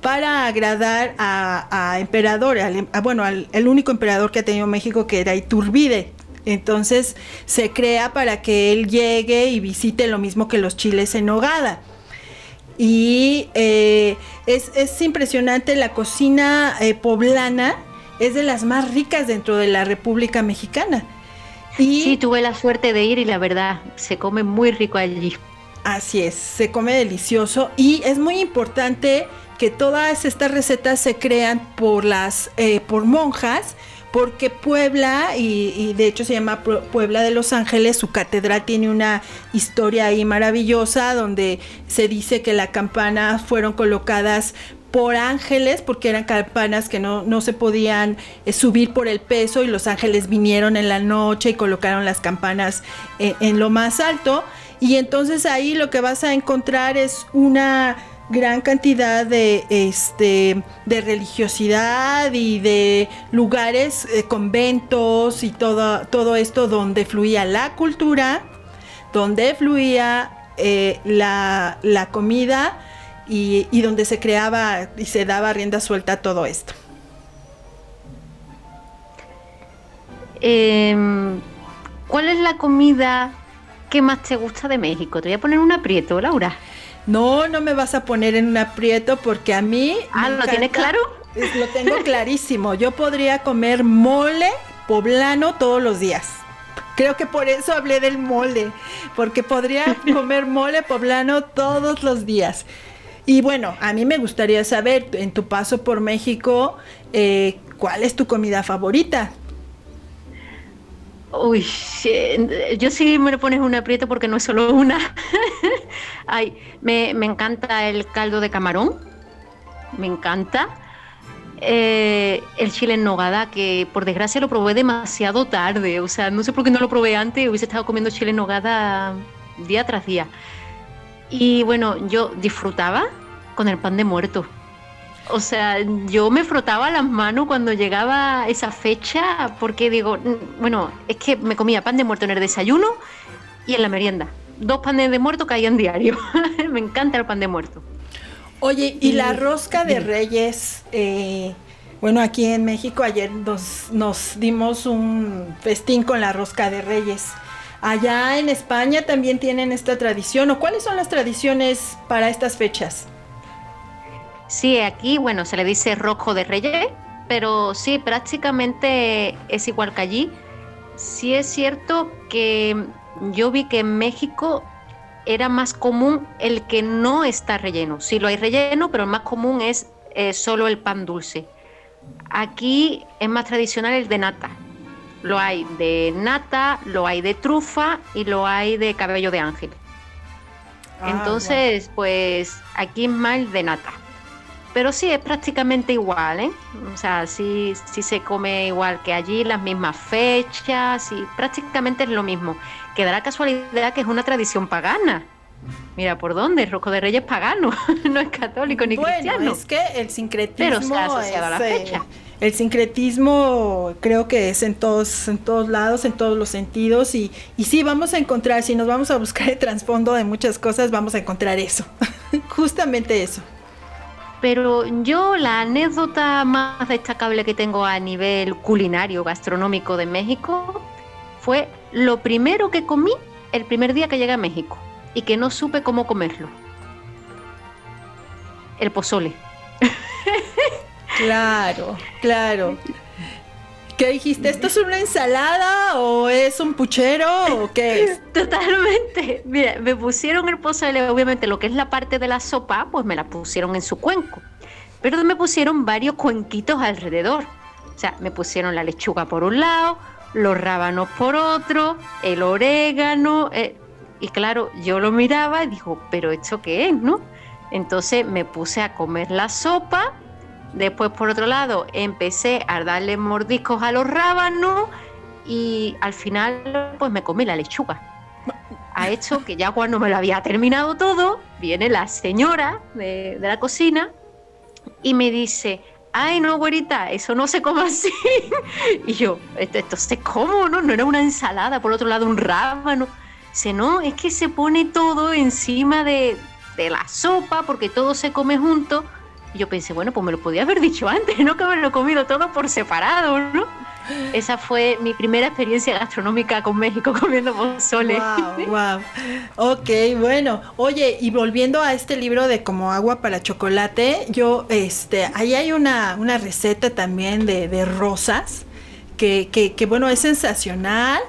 B: para agradar a, emperador, bueno, al el único emperador que ha tenido México que era Iturbide. Entonces se crea para que él llegue y visite lo mismo que los chiles en hogada. Y eh, es, impresionante, la cocina eh, poblana es de las más ricas dentro de la República Mexicana.
A: Y sí, tuve la suerte de ir y la verdad, se come muy rico allí.
B: Así es, se come delicioso y es muy importante que todas estas recetas se crean por las eh, por monjas porque Puebla, y, de hecho se llama Puebla de Los Ángeles, su catedral tiene una historia ahí maravillosa donde se dice que la campana fueron colocadas por ángeles, porque eran campanas que no, no se podían eh, subir por el peso y los ángeles vinieron en la noche y colocaron las campanas eh, en lo más alto. Y entonces ahí lo que vas a encontrar es una gran cantidad de, este, de religiosidad y de lugares, eh, conventos y todo, todo esto donde fluía la cultura, donde fluía eh, la, comida y, y, donde se creaba y se daba rienda suelta todo esto.
A: Em, ¿Cuál es la comida que más te gusta de México? Te voy a poner un aprieto, Laura.
B: No, no me vas a poner en un aprieto porque a mí...
A: Ah, ¿lo tienes claro?
B: lo tengo clarísimo. Yo podría comer mole poblano todos los días. Creo que por eso hablé del mole, porque podría <laughs> comer mole poblano todos los días. Y bueno, a mí me gustaría saber, en tu paso por México, eh, ¿cuál es tu comida favorita?
A: Uy, yo sí me lo pones un aprieto porque no es solo una. <laughs> Ay, me, encanta el caldo de camarón, me encanta. Eh, el chile en nogada, que por desgracia lo probé demasiado tarde, o sea, no sé por qué no lo probé antes, hubiese estado comiendo chile en nogada día tras día. Y bueno, yo disfrutaba con el pan de muerto. O sea, yo me frotaba las manos cuando llegaba esa fecha porque digo, mm, bueno, es que me comía pan de muerto en el desayuno y en la merienda. Dos panes de muerto caían diario. <laughs> me encanta el pan de muerto.
B: Oye, y, la rosca de reyes, eh, bueno, aquí en México ayer nos, nos dimos un festín con la rosca de reyes. Allá en España también tienen esta tradición, ¿o cuáles son las tradiciones para estas fechas?
A: Sí, aquí, bueno, se le dice rojo de reyes, pero sí, prácticamente es igual que allí. Sí es cierto que yo vi que en México era más común el que no está relleno. Sí lo hay relleno, pero el más común es eh, solo el pan dulce. Aquí es más tradicional el de nata. Lo hay de nata, lo hay de trufa y lo hay de cabello de ángel. Ah, Entonces, pues aquí es más el de nata. Pero sí, es prácticamente igual, ¿eh? O sea, sí, sí se come igual que allí, las mismas fechas, y prácticamente es lo mismo. Quedará casualidad que es una tradición pagana. Mira, ¿por dónde? El Roco de Reyes pagano, <laughs> no es católico ni
B: bueno,
A: cristiano.
B: es que el sincretismo asociado a la eh, fecha. El sincretismo creo que es en todos, en todos lados, en todos los sentidos y, y sí vamos a encontrar, si nos vamos a buscar el trasfondo de muchas cosas, vamos a encontrar eso, <laughs> justamente eso.
A: Pero yo la anécdota más destacable que tengo a nivel culinario, gastronómico de México, fue lo primero que comí el primer día que llegué a México y que no supe cómo comerlo. El pozole.
B: Claro, claro. ¿Qué dijiste? ¿Esto es una ensalada o es un puchero o qué es? <laughs>
A: Totalmente. Mira, me pusieron el pozole, obviamente lo que es la parte de la sopa, pues me la pusieron en su cuenco. Pero me pusieron varios cuenquitos alrededor. O sea, me pusieron la lechuga por un lado, los rábanos por otro, el orégano. Eh, y claro, yo lo miraba y digo, ¿pero esto qué es, no? Entonces me puse a comer la sopa Después, por otro lado, empecé a darle mordiscos a los rábanos y al final, pues me comí la lechuga. Ha hecho que ya cuando me lo había terminado todo, viene la señora de, la cocina y me dice, ay no, güerita, eso no se come así. <laughs> y yo, esto, esto se come, ¿no? No era una ensalada, por otro lado un rábano. Dice, no, es que se pone todo encima de, de la sopa porque todo se come junto y yo pensé, bueno, pues me lo podía haber dicho antes, no que me lo he comido todo por separado, ¿no? Esa fue mi primera experiencia gastronómica con México <laughs> comiendo pozole.
B: Wow, wow. <laughs> Ok, bueno. Oye, y volviendo a este libro de como agua para chocolate, yo, este, ahí hay una, una receta también de, de rosas que, que, que, bueno, es sensacional.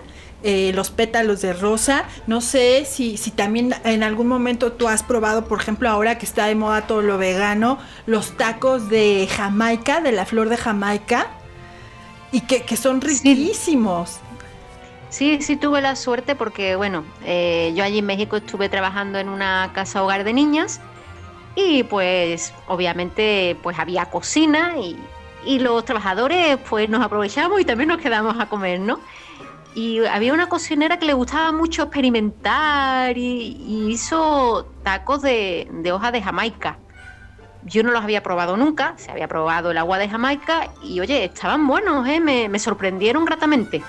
B: Eh, los pétalos de rosa. No sé si, si también en algún momento tú has probado, por ejemplo, ahora que está de moda todo lo vegano, los tacos de Jamaica, de la flor de Jamaica, y que, son riquísimos.
A: Sí. sí, tuve la suerte porque, bueno, eh, yo allí en México estuve trabajando en una casa hogar de niñas y pues obviamente pues había cocina y, y los trabajadores pues nos aprovechamos y también nos quedamos a comer, ¿no? Y había una cocinera que le gustaba mucho experimentar y, hizo tacos de, hoja de Jamaica. Yo no los había probado nunca, se había probado el agua de Jamaica y oye, estaban buenos, ¿eh? me, sorprendieron gratamente.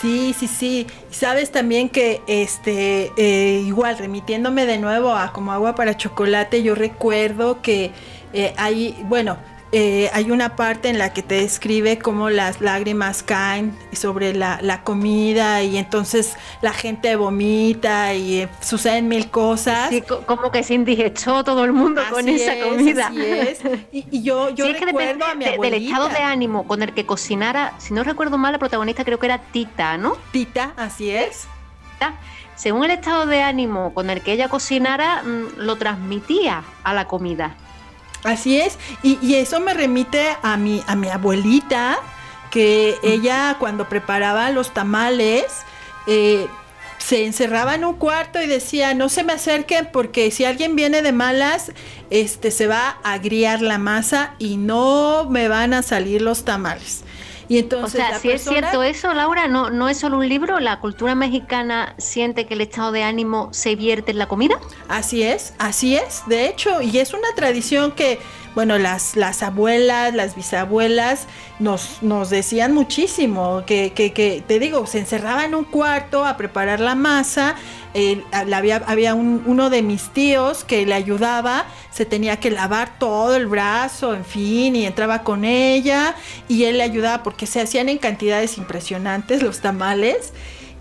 B: Sí, sí, sí. Sabes también que, este, eh, igual, remitiéndome de nuevo a como agua para chocolate, yo recuerdo que eh, hay, bueno, eh, hay una parte en la que te describe cómo las lágrimas caen sobre la, comida y entonces la gente vomita y eh, suceden mil cosas.
A: como que se indigestó todo el mundo con esa comida.
B: Así es. Y, yo, yo recuerdo a mi
A: Del estado de ánimo con el que cocinara, si no recuerdo mal, la protagonista creo que era Tita, ¿no?
B: Tita, así es.
A: Según el estado de ánimo con el que ella cocinara, mm, lo transmitía a la comida.
B: Así es, y, eso me remite a mi, a mi abuelita, que ella cuando preparaba los tamales, eh, se encerraba en un cuarto y decía, no se me acerquen porque si alguien viene de malas, este se va a agriar la masa y no me van a salir los tamales. Y entonces,
A: o sea, si es cierto eso, Laura, no, no es solo un libro, la cultura mexicana siente que el estado de ánimo se vierte en la comida.
B: Así es, así es, de hecho, y es una tradición que, bueno, las, las abuelas, las bisabuelas nos, nos decían muchísimo, que, que, que, te digo, se encerraba en un cuarto a preparar la masa había, había uno de mis tíos que le ayudaba, se tenía que lavar todo el brazo, en fin, y entraba con ella y él le ayudaba porque se hacían en cantidades impresionantes los tamales.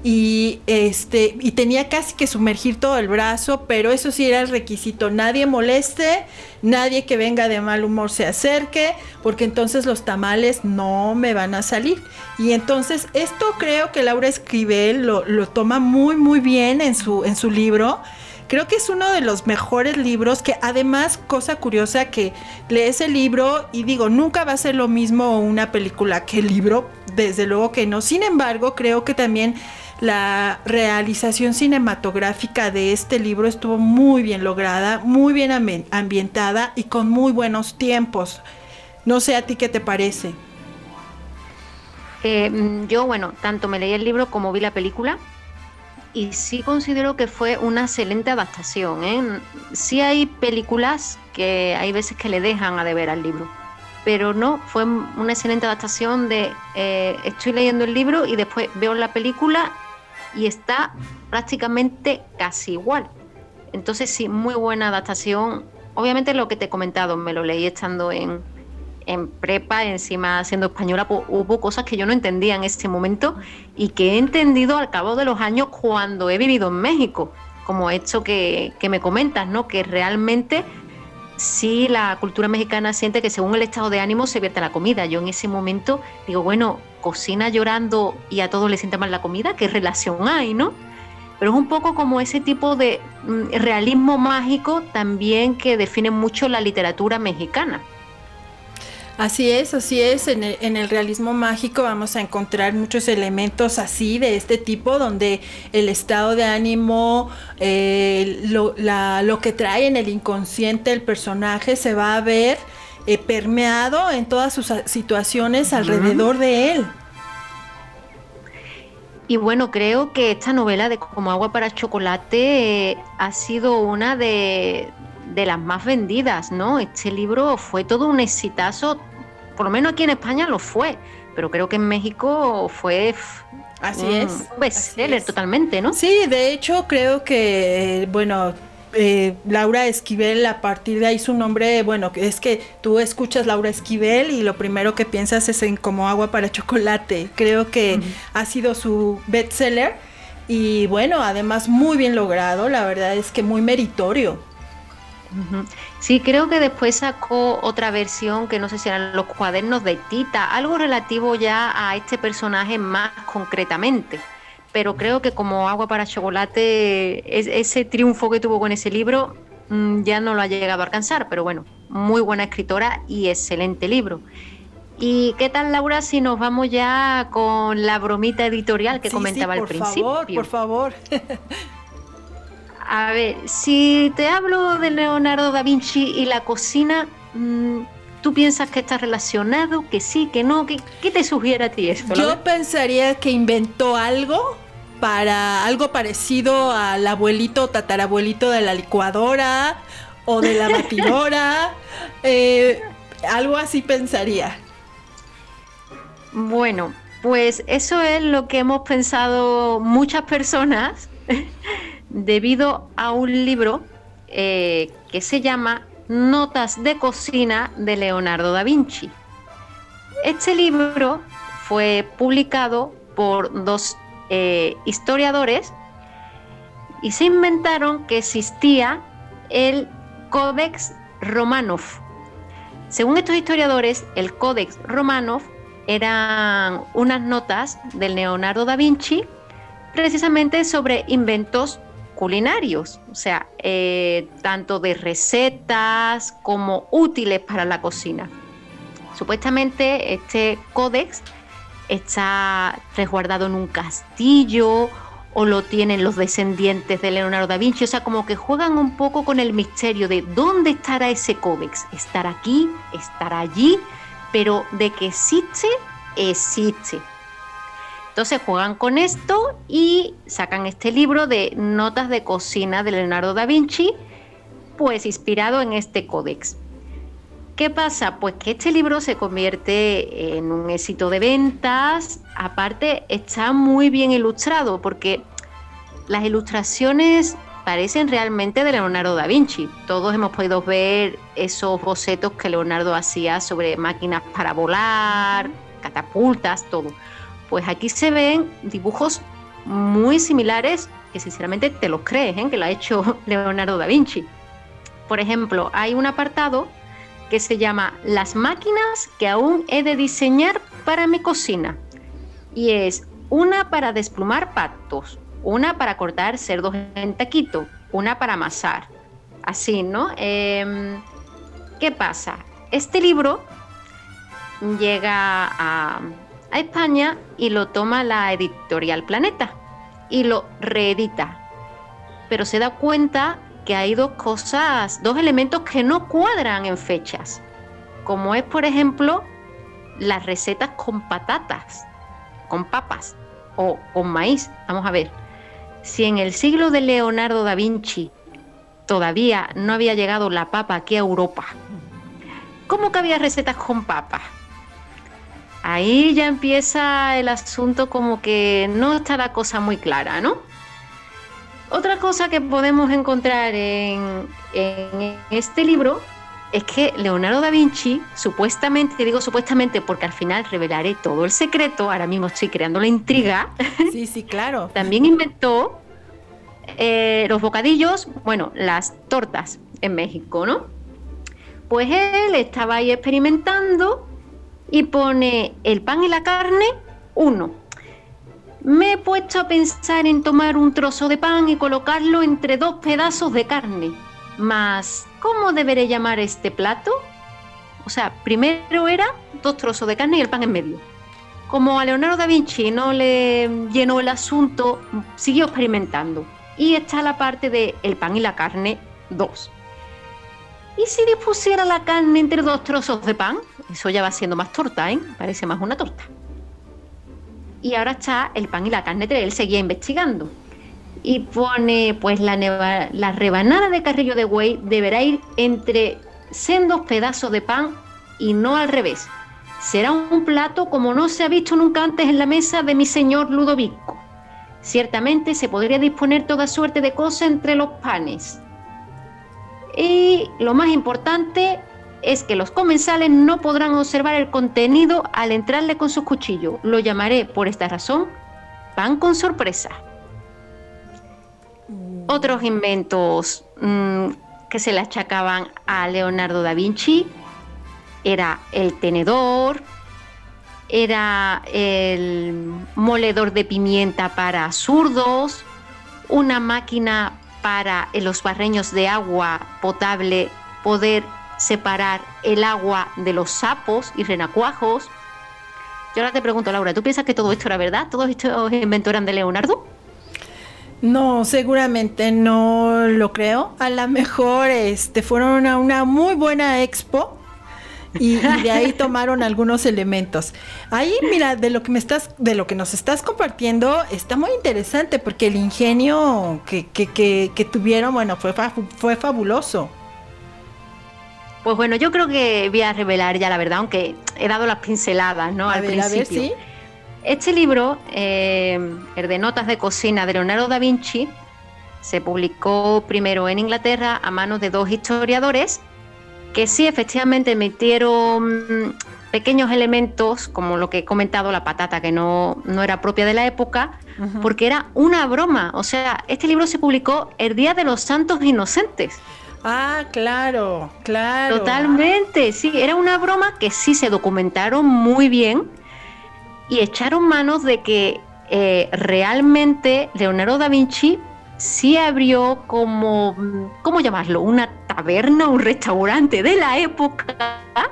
B: Y este y tenía casi que sumergir todo el brazo, pero eso sí era el requisito, nadie moleste, nadie que venga de mal humor se acerque, porque entonces los tamales no me van a salir. Y entonces esto creo que Laura Escribel lo, lo toma muy muy bien en su en su libro. Creo que es uno de los mejores libros que además, cosa curiosa, que lees el libro y digo, nunca va a ser lo mismo una película que el libro, desde luego que no. Sin embargo, creo que también la realización cinematográfica de este libro estuvo muy bien lograda, muy bien ambientada y con muy buenos tiempos. No sé a ti qué te parece.
A: Eh, yo, bueno, tanto me leí el libro como vi la película y sí considero que fue una excelente adaptación. ¿eh? Sí hay películas que hay veces que le dejan a deber al libro, pero no, fue una excelente adaptación de eh, estoy leyendo el libro y después veo la película y está prácticamente casi igual. Entonces sí, muy buena adaptación. Obviamente lo que te he comentado, me lo leí estando en, en prepa, encima siendo española, pues, hubo cosas que yo no entendía en ese momento y que he entendido al cabo de los años cuando he vivido en México, como esto que, que me comentas, ¿no? Que realmente sí la cultura mexicana siente que según el estado de ánimo se vierte la comida. Yo en ese momento digo, bueno, cocina llorando y a todos les sienta mal la comida, ¿qué relación hay, no? Pero es un poco como ese tipo de mm, realismo mágico también que define mucho la literatura mexicana.
B: Así es, así es. En el, realismo mágico vamos a encontrar muchos elementos así de este tipo, donde el estado de ánimo, eh, lo, lo, que trae en el inconsciente el personaje se va a ver eh, permeado en todas sus situaciones alrededor de él.
A: Y bueno, creo que esta novela de Como agua para chocolate eh, ha sido una de, las más vendidas, ¿no? Este libro fue todo un exitazo, por lo menos aquí en España lo fue, pero creo que en México fue
B: Así es.
A: Un bestseller totalmente, ¿no?
B: Sí, de hecho creo que, bueno, eh, Laura Esquivel, a partir de ahí su nombre, bueno, es que tú escuchas Laura Esquivel y lo primero que piensas es en como agua para chocolate. Creo que ha sido su bestseller y bueno, además muy bien logrado, la verdad es que muy meritorio.
A: Sí, creo que después sacó otra versión que no sé si eran los cuadernos de Tita, algo relativo ya a este personaje más concretamente pero creo que como agua para chocolate, ese triunfo que tuvo con ese libro mm, ya no lo ha llegado a alcanzar, pero bueno, muy buena escritora y excelente libro. ¿Y qué tal, Laura, si nos vamos ya con la bromita editorial que comentaba al principio?
B: Por favor, por <laughs> favor.
A: A ver, si te hablo de Leonardo da Vinci y la cocina, mm, ¿tú piensas que está relacionado? ¿Que sí, que no? ¿Qué, qué te sugiere a ti esto?
B: Yo pensaría que inventó algo para algo parecido al abuelito tatarabuelito de la licuadora o de la batidora. <laughs> Eh, algo así pensaría.
A: Bueno, pues eso es lo que hemos pensado muchas personas debido a un libro eh, que se llama Notas de cocina de Leonardo da Vinci. Este libro fue publicado por dos eh, historiadores y se inventaron que existía el Codex Romanov. Según estos historiadores, el Codex Romanov eran unas notas del Leonardo da Vinci precisamente sobre inventos culinarios, o sea, eh, tanto de recetas como útiles para la cocina. Supuestamente este códex está resguardado en un castillo o lo tienen los descendientes de Leonardo da Vinci, o sea, como que juegan un poco con el misterio de dónde estará ese códex, estará aquí, estará allí, pero de que existe, existe. Entonces juegan con esto y sacan este libro de notas de cocina de Leonardo da Vinci, pues inspirado en este códex. ¿Qué pasa? Pues que este libro se convierte en un éxito de ventas. Aparte, está muy bien ilustrado porque las ilustraciones parecen realmente de Leonardo da Vinci. Todos hemos podido ver esos bocetos que Leonardo hacía sobre máquinas para volar, catapultas, todo. Pues aquí se ven dibujos muy similares que sinceramente te los crees, ¿eh? que lo ha hecho <laughs> Leonardo da Vinci. Por ejemplo, hay un apartado que se llama Las máquinas que aún he de diseñar para mi cocina. Y es una para desplumar patos, una para cortar cerdos en taquito, una para amasar. Así, ¿no? Em, ¿Qué pasa? Este libro llega a, a España y lo toma la editorial Planeta y lo reedita. Pero se da cuenta que hay dos cosas, dos elementos que no cuadran en fechas, como es por ejemplo las recetas con patatas, con papas o con maíz. Vamos a ver, si en el siglo de Leonardo da Vinci todavía no había llegado la papa aquí a Europa, ¿cómo que había recetas con papas? Ahí ya empieza el asunto como que no está la cosa muy clara, ¿no? Otra cosa que podemos encontrar en, este libro es que Leonardo da Vinci, supuestamente, digo supuestamente porque al final revelaré todo el secreto, ahora mismo estoy creando la intriga. <laughs>
B: Sí, sí, claro.
A: también inventó eh, los bocadillos, bueno, las tortas en México, ¿no? Pues él estaba ahí experimentando y pone el pan y la carne, uno me he puesto a pensar en tomar un trozo de pan y colocarlo entre dos pedazos de carne. Mas, ¿cómo deberé llamar este plato? O sea, primero era dos trozos de carne y el pan en medio. Como a Leonardo da Vinci no le llenó el asunto, siguió experimentando. Y está la parte de el pan y la carne dos. ¿Y si dispusiera la carne entre dos trozos de pan? Eso ya va siendo más torta, ¿eh? Parece más una torta y ahora está el pan y la carne, él seguía investigando. Y pone, pues la, rebanada de carrillo de buey deberá ir entre sendos pedazos de pan y no al revés. Será un plato como no se ha visto nunca antes en la mesa de mi señor Ludovico. Ciertamente se podría disponer toda suerte de cosas entre los panes. Y lo más importante, es que los comensales no podrán observar el contenido al entrarle con sus cuchillos. Lo llamaré por esta razón pan con sorpresa. Otros inventos mm, que se le achacaban a Leonardo da Vinci era el tenedor, era el moledor de pimienta para zurdos, una máquina para en los barreños de agua potable poder separar el agua de los sapos y renacuajos. Yo ahora te pregunto, Laura, ¿tú piensas que todo esto era verdad? ¿Todos estos inventos eran de Leonardo?
B: No, seguramente no lo creo. A lo mejor este, fueron a una muy buena expo y, de ahí tomaron algunos elementos. Ahí, mira, de lo que me estás, de lo que nos estás compartiendo, está muy interesante porque el ingenio que, que, que, tuvieron, bueno, fue, fue fabuloso.
A: Pues bueno, yo creo que voy a revelar ya la verdad, aunque he dado las pinceladas, ¿no? Al principio. Este libro, eh, el de Notas de Cocina de Leonardo da Vinci, se publicó primero en Inglaterra a manos de dos historiadores que sí efectivamente metieron pequeños elementos, como lo que he comentado, la patata, que no, no era propia de la época, porque era una broma. O sea, este libro se publicó el Día de los Santos Inocentes.
B: Ah, claro, claro.
A: Totalmente, sí, era una broma que sí se documentaron muy bien y echaron manos de que eh, realmente Leonardo da Vinci sí abrió como, ¿cómo llamarlo? Una taberna, un restaurante de la época, ah.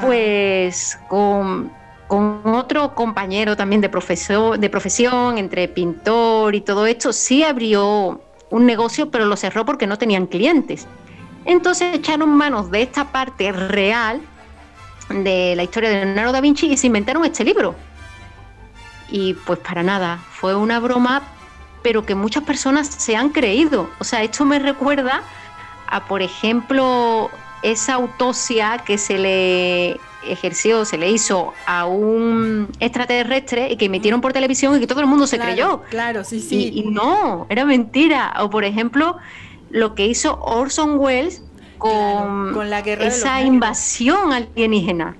A: pues con, con, otro compañero también de, profesor, de profesión, entre pintor y todo esto, sí abrió un negocio, pero lo cerró porque no tenían clientes. Entonces echaron manos de esta parte real de la historia de Leonardo da Vinci y se inventaron este libro. Y pues para nada, fue una broma, pero que muchas personas se han creído. O sea, esto me recuerda a, por ejemplo, esa autopsia que se le ejerció, se le hizo a un extraterrestre y que emitieron por televisión y que todo el mundo se creyó.
B: Claro, sí, sí.
A: Y, no, era mentira. O por ejemplo, lo que hizo Orson Welles con, con la guerra esa invasión alienígena.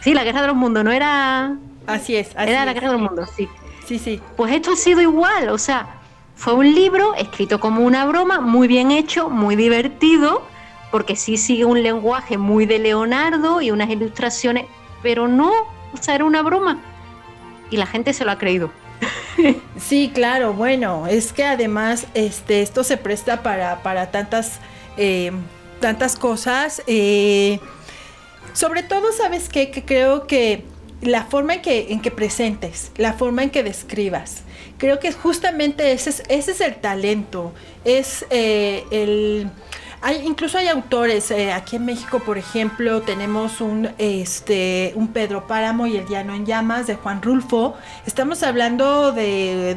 A: Sí, la guerra de los mundos, no era.
B: Así es.
A: era la guerra de los mundos, sí.
B: sí, sí.
A: Pues esto ha sido igual, o sea, fue un libro escrito como una broma, muy bien hecho, muy divertido, porque sí sigue un lenguaje muy de Leonardo y unas ilustraciones, pero no, o sea, era una broma. Y la gente se lo ha creído. <laughs>
B: Sí, claro, bueno, es que además este, esto se presta para, para tantas, eh, tantas cosas. Eh, sobre todo, ¿sabes qué? Que creo que la forma en que, en que presentes, la forma en que describas, creo que justamente ese es, ese es el talento, es eh, el... Hay, incluso hay autores, aquí en México, por ejemplo, tenemos un, este, un Pedro Páramo y el Llano en Llamas de Juan Rulfo. Estamos hablando de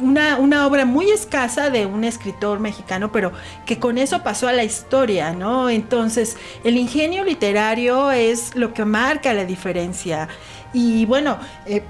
B: una, una, obra muy escasa de un escritor mexicano, pero que con eso pasó a la historia, ¿no? Entonces, el ingenio literario es lo que marca la diferencia. Y bueno, eh,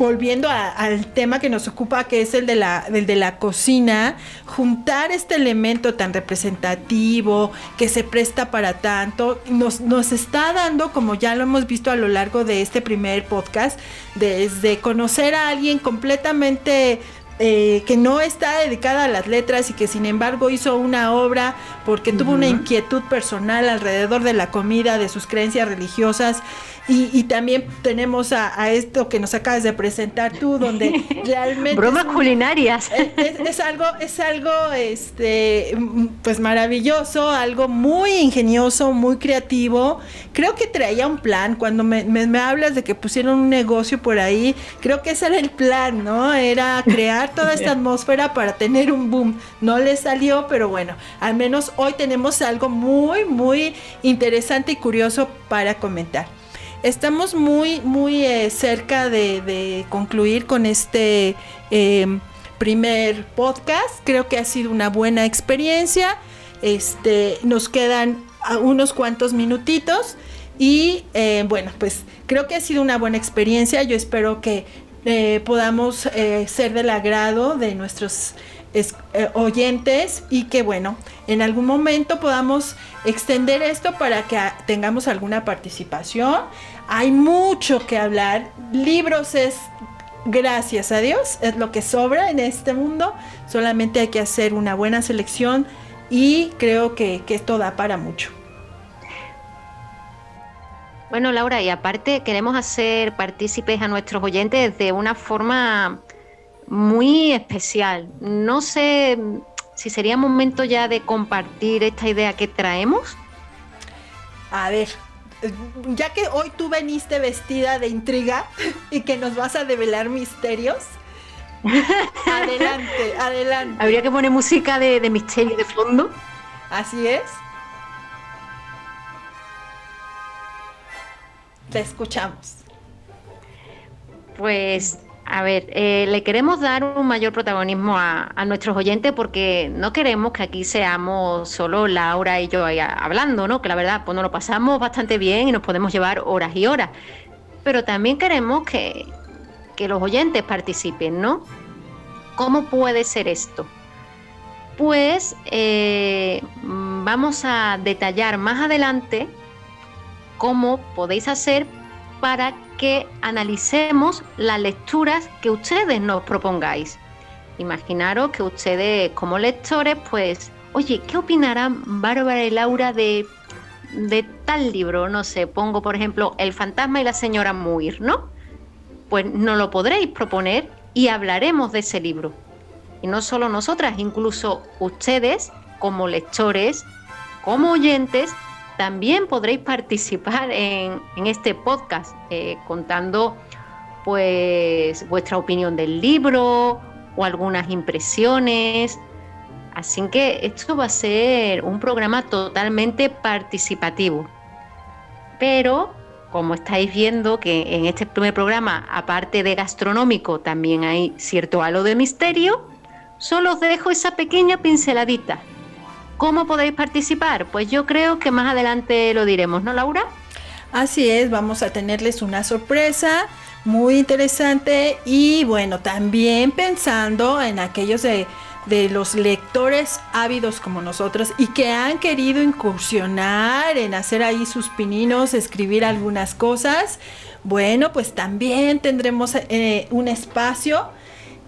B: volviendo al tema que nos ocupa, que es el de, la, de la cocina, juntar este elemento tan representativo, que se presta para tanto, nos, nos está dando, como ya lo hemos visto a lo largo de este primer podcast, desde conocer a alguien completamente eh, que no está dedicada a las letras y que sin embargo hizo una obra porque tuvo una inquietud personal alrededor de la comida, de sus creencias religiosas y, también tenemos a, esto que nos acabas de presentar tú, donde <laughs> realmente...
A: Bromas culinarias.
B: Es, algo, es algo, este, pues maravilloso, algo muy ingenioso, muy creativo. Creo que traía un plan. Cuando me, me, hablas de que pusieron un negocio por ahí, creo que ese era el plan, ¿no? Era crear toda esta <laughs> atmósfera para tener un boom. No le salió, pero bueno, al menos hoy tenemos algo muy, muy interesante y curioso para comentar. Estamos muy, muy eh, cerca de, concluir con este em, primer podcast. Creo que ha sido una buena experiencia. Este, nos quedan unos cuantos minutitos. Y eh, bueno, pues creo que ha sido una buena experiencia. Yo espero que eh, podamos ser del agrado de nuestros oyentes y que bueno, en algún momento podamos extender esto para que tengamos alguna participación. Hay mucho que hablar. Libros es, gracias a Dios, es lo que sobra en este mundo. Solamente hay que hacer una buena selección y creo que, esto da para mucho.
A: Bueno, Laura, y aparte queremos hacer partícipes a nuestros oyentes de una forma muy especial. No sé si sería momento ya de compartir esta idea que traemos.
B: A ver, ya que hoy tú veniste vestida de intriga y que nos vas a develar misterios, <laughs> adelante, adelante.
A: Habría que poner música de, de misterio de fondo.
B: Así es. Te escuchamos.
A: Pues a ver, eh, le queremos dar un mayor protagonismo a, nuestros oyentes porque no queremos que aquí seamos solo Laura y yo hablando, ¿no? Que la verdad, pues nos lo pasamos bastante bien y nos podemos llevar horas y horas. Pero también queremos que, los oyentes participen, ¿no? ¿Cómo puede ser esto? Pues eh, vamos a detallar más adelante cómo podéis hacer para que analicemos las lecturas que ustedes nos propongáis. Imaginaros que ustedes como lectores, pues, oye, ¿qué opinarán Bárbara y Laura de, de tal libro? No sé, pongo por ejemplo El fantasma y la señora Muir, ¿no? Pues no lo podréis proponer y hablaremos de ese libro. Y no solo nosotras, incluso ustedes como lectores, como oyentes, también podréis participar en, este podcast eh, contando pues vuestra opinión del libro o algunas impresiones. Así que esto va a ser un programa totalmente participativo. Pero como estáis viendo que en este primer programa, aparte de gastronómico, también hay cierto halo de misterio, solo os dejo esa pequeña pinceladita ¿Cómo podéis participar? Pues yo creo que más adelante lo diremos, ¿no, Laura?
B: Así es, vamos a tenerles una sorpresa muy interesante y bueno, también pensando en aquellos de, los lectores ávidos como nosotros y que han querido incursionar en hacer ahí sus pininos, escribir algunas cosas. bueno, pues también tendremos eh, un espacio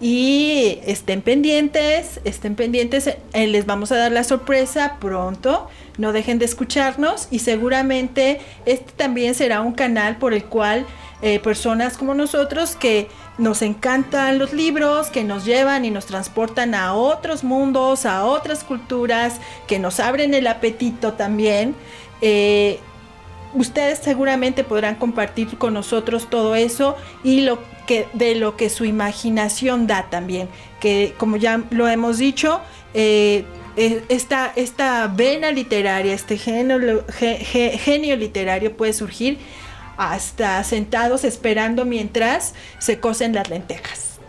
B: y estén pendientes, estén pendientes, eh, les vamos a dar la sorpresa pronto, no dejen de escucharnos y seguramente este también será un canal por el cual eh, personas como nosotros que nos encantan los libros, que nos llevan y nos transportan a otros mundos, a otras culturas, que nos abren el apetito también. Eh, ustedes seguramente podrán compartir con nosotros todo eso y lo que de lo que su imaginación da también, que como ya lo hemos dicho, eh, esta, esta, vena literaria, este genio, literario puede surgir hasta sentados esperando mientras se cosen las lentejas.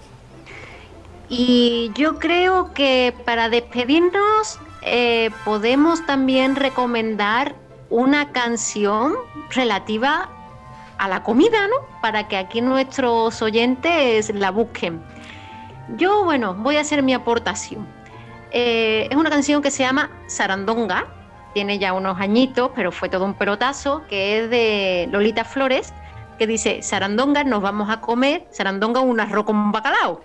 A: Y yo creo que para despedirnos eh, podemos también recomendar una canción relativa a la comida, ¿no? Para que aquí nuestros oyentes la busquen. Yo, bueno, voy a hacer mi aportación. Eh, es una canción que se llama Sarandonga, tiene ya unos añitos, pero fue todo un pelotazo, que es de Lolita Flores, que dice, Sarandonga, nos vamos a comer, Sarandonga, un arroz con bacalao.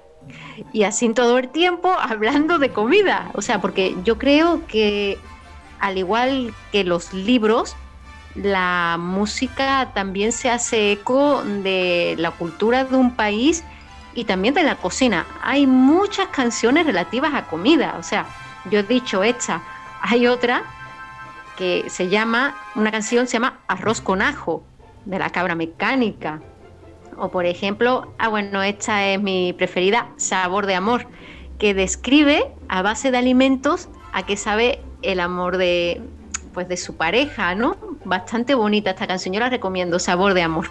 A: Y así todo el tiempo <laughs> hablando de comida. O sea, porque yo creo que al igual que los libros, la música también se hace eco de la cultura de un país y también de la cocina. Hay muchas canciones relativas a comida, o sea, yo he dicho esta, hay otra que se llama, una canción se llama Arroz con ajo, de la cabra mecánica. O por ejemplo, ah bueno, esta es mi preferida, Sabor de Amor, que describe a base de alimentos a qué sabe el amor de, pues de su pareja, ¿no? Bastante bonita esta canción, yo la recomiendo, Sabor de Amor.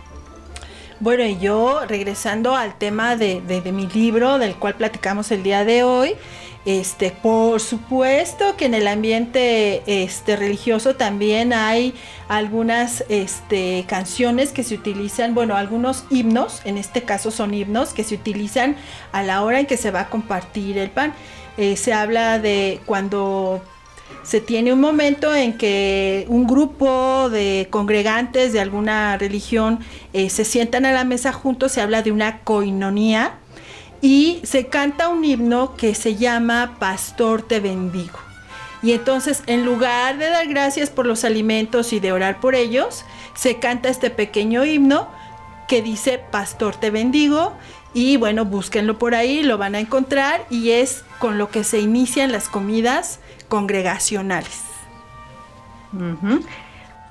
B: Bueno, y yo regresando al tema de, mi libro, del cual platicamos el día de hoy, este, por supuesto que en el ambiente este, religioso también hay algunas este, canciones que se utilizan, bueno, algunos himnos, en este caso son himnos, que se utilizan a la hora en que se va a compartir el pan. Eh, se habla de cuando se tiene un momento en que un grupo de congregantes de alguna religión eh, se sientan a la mesa juntos, se habla de una coinonía y se canta un himno que se llama Pastor te bendigo. Y entonces, en lugar de dar gracias por los alimentos y de orar por ellos, se canta este pequeño himno que dice Pastor te bendigo. Y bueno, búsquenlo por ahí, lo van a encontrar y es con lo que se inician las comidas congregacionales.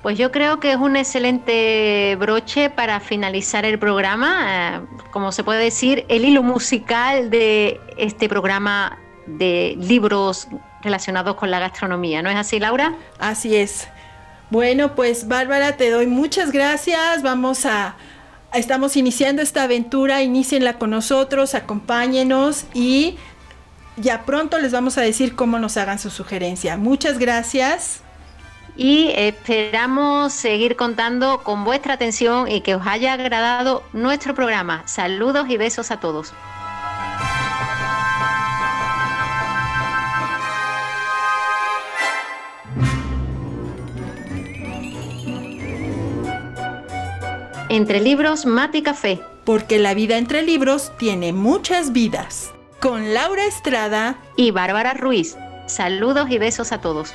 A: Pues yo creo que es un excelente broche para finalizar el programa, eh, como se puede decir, el hilo musical de este programa de libros relacionados con la gastronomía. ¿No es así, Laura?
B: Así es. Bueno, pues Bárbara, te doy muchas gracias. Vamos a, estamos iniciando esta aventura, inicienla con nosotros, acompáñenos y ya pronto les vamos a decir cómo nos hagan su sugerencia. Muchas gracias.
A: Y esperamos seguir contando con vuestra atención y que os haya agradado nuestro programa. Saludos y besos a todos. Entre libros, mate y café.
B: Porque la vida entre libros tiene muchas vidas con Laura Estrada
A: y Bárbara Ruiz. Saludos y besos a todos.